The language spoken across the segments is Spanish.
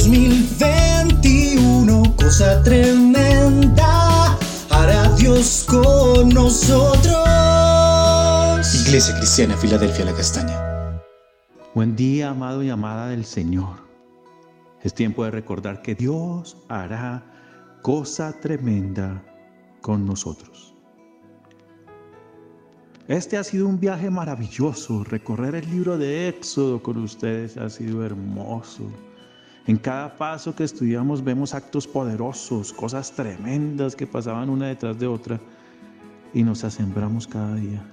2021, cosa tremenda, hará Dios con nosotros. Iglesia Cristiana, Filadelfia, la Castaña. Buen día, amado y amada del Señor. Es tiempo de recordar que Dios hará cosa tremenda con nosotros. Este ha sido un viaje maravilloso. Recorrer el libro de Éxodo con ustedes ha sido hermoso. En cada paso que estudiamos vemos actos poderosos, cosas tremendas que pasaban una detrás de otra y nos asembramos cada día.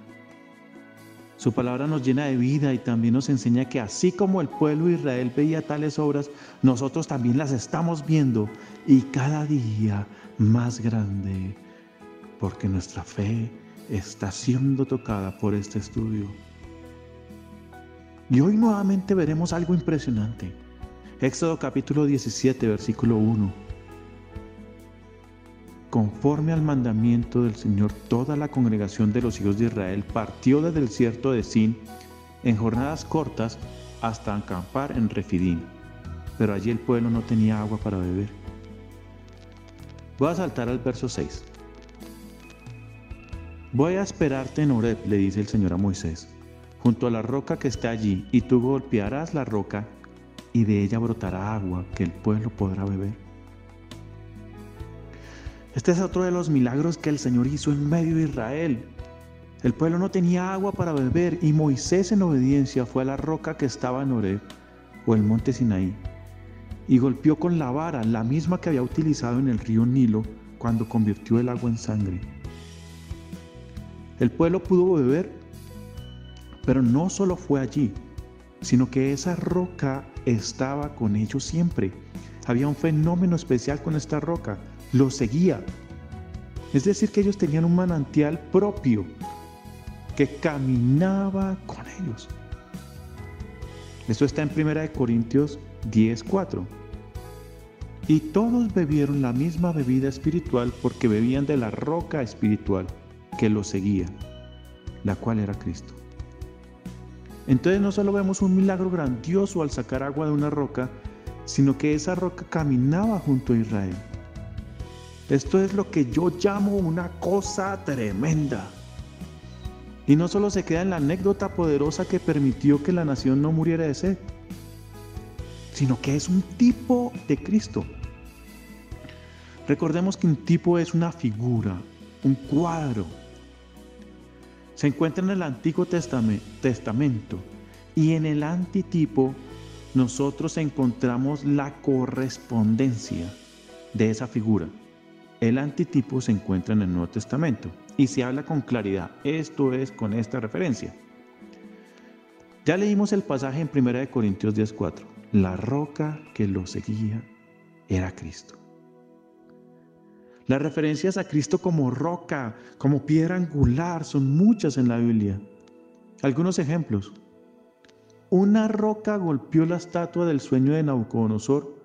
Su palabra nos llena de vida y también nos enseña que así como el pueblo de Israel veía tales obras, nosotros también las estamos viendo y cada día más grande, porque nuestra fe está siendo tocada por este estudio. Y hoy nuevamente veremos algo impresionante. Éxodo capítulo 17, versículo 1. Conforme al mandamiento del Señor, toda la congregación de los hijos de Israel partió desde el desierto de Sin en jornadas cortas hasta acampar en Refidim. Pero allí el pueblo no tenía agua para beber. Voy a saltar al verso 6. Voy a esperarte en Oreb, le dice el Señor a Moisés, junto a la roca que está allí, y tú golpearás la roca, y de ella brotará agua que el pueblo podrá beber. Este es otro de los milagros que el Señor hizo en medio de Israel. El pueblo no tenía agua para beber y Moisés en obediencia fue a la roca que estaba en Oreb o el monte Sinaí y golpeó con la vara, la misma que había utilizado en el río Nilo cuando convirtió el agua en sangre. El pueblo pudo beber, pero no solo fue allí, sino que esa roca estaba con ellos siempre. Había un fenómeno especial con esta roca, lo seguía. Es decir, que ellos tenían un manantial propio que caminaba con ellos. Esto está en 1 Corintios 10:4. Y todos bebieron la misma bebida espiritual porque bebían de la roca espiritual que lo seguía, la cual era Cristo. Entonces no solo vemos un milagro grandioso al sacar agua de una roca, sino que esa roca caminaba junto a Israel. Esto es lo que yo llamo una cosa tremenda. Y no solo se queda en la anécdota poderosa que permitió que la nación no muriera de sed, sino que es un tipo de Cristo. Recordemos que un tipo es una figura, un cuadro, se encuentra en el Antiguo Testamento y en el antitipo nosotros encontramos la correspondencia de esa figura. El antitipo se encuentra en el Nuevo Testamento y se habla con claridad. Esto es con esta referencia. Ya leímos el pasaje en 1 Corintios 10:4. La roca que lo seguía era Cristo. Las referencias a Cristo como roca, como piedra angular, son muchas en la Biblia. Algunos ejemplos. Una roca golpeó la estatua del sueño de Nabucodonosor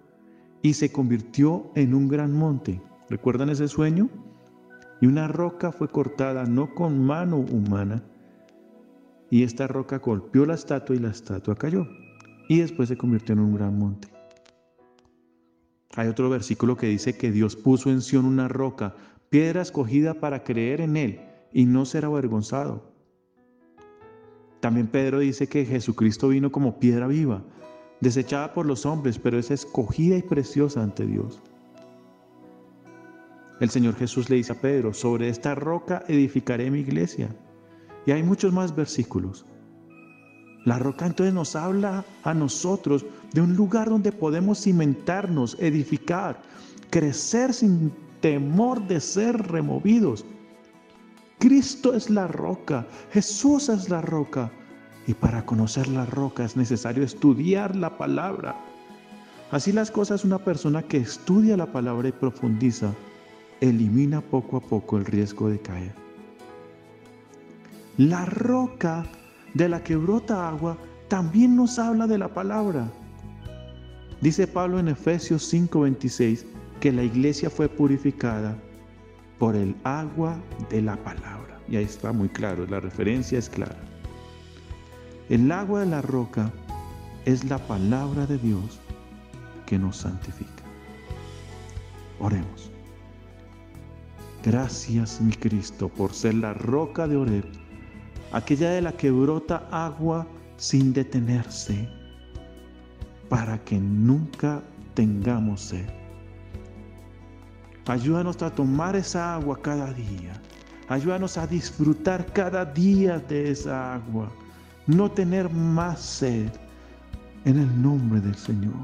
y se convirtió en un gran monte. ¿Recuerdan ese sueño? Y una roca fue cortada no con mano humana. Y esta roca golpeó la estatua y la estatua cayó. Y después se convirtió en un gran monte. Hay otro versículo que dice que Dios puso en Sión una roca, piedra escogida para creer en Él y no ser avergonzado. También Pedro dice que Jesucristo vino como piedra viva, desechada por los hombres, pero es escogida y preciosa ante Dios. El Señor Jesús le dice a Pedro, sobre esta roca edificaré mi iglesia. Y hay muchos más versículos. La roca entonces nos habla a nosotros de un lugar donde podemos cimentarnos, edificar, crecer sin temor de ser removidos. Cristo es la roca, Jesús es la roca. Y para conocer la roca es necesario estudiar la palabra. Así las cosas, una persona que estudia la palabra y profundiza, elimina poco a poco el riesgo de caer. La roca de la que brota agua, también nos habla de la palabra. Dice Pablo en Efesios 5:26 que la iglesia fue purificada por el agua de la palabra. Y ahí está muy claro, la referencia es clara. El agua de la roca es la palabra de Dios que nos santifica. Oremos. Gracias, mi Cristo, por ser la roca de Oreb, aquella de la que brota agua sin detenerse, para que nunca tengamos sed. Ayúdanos a tomar esa agua cada día. Ayúdanos a disfrutar cada día de esa agua. No tener más sed. En el nombre del Señor.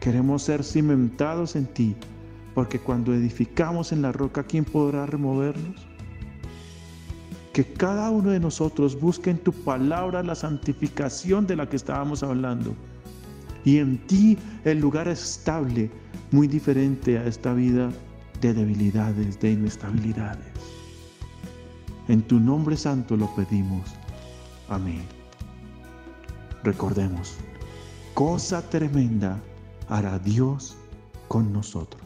Queremos ser cimentados en ti. Porque cuando edificamos en la roca, ¿quién podrá removernos? Que cada uno de nosotros busque en tu palabra la santificación de la que estábamos hablando. Y en ti el lugar estable muy diferente a esta vida de debilidades, de inestabilidades. En tu nombre santo lo pedimos. Amén. Recordemos, cosa tremenda hará Dios con nosotros.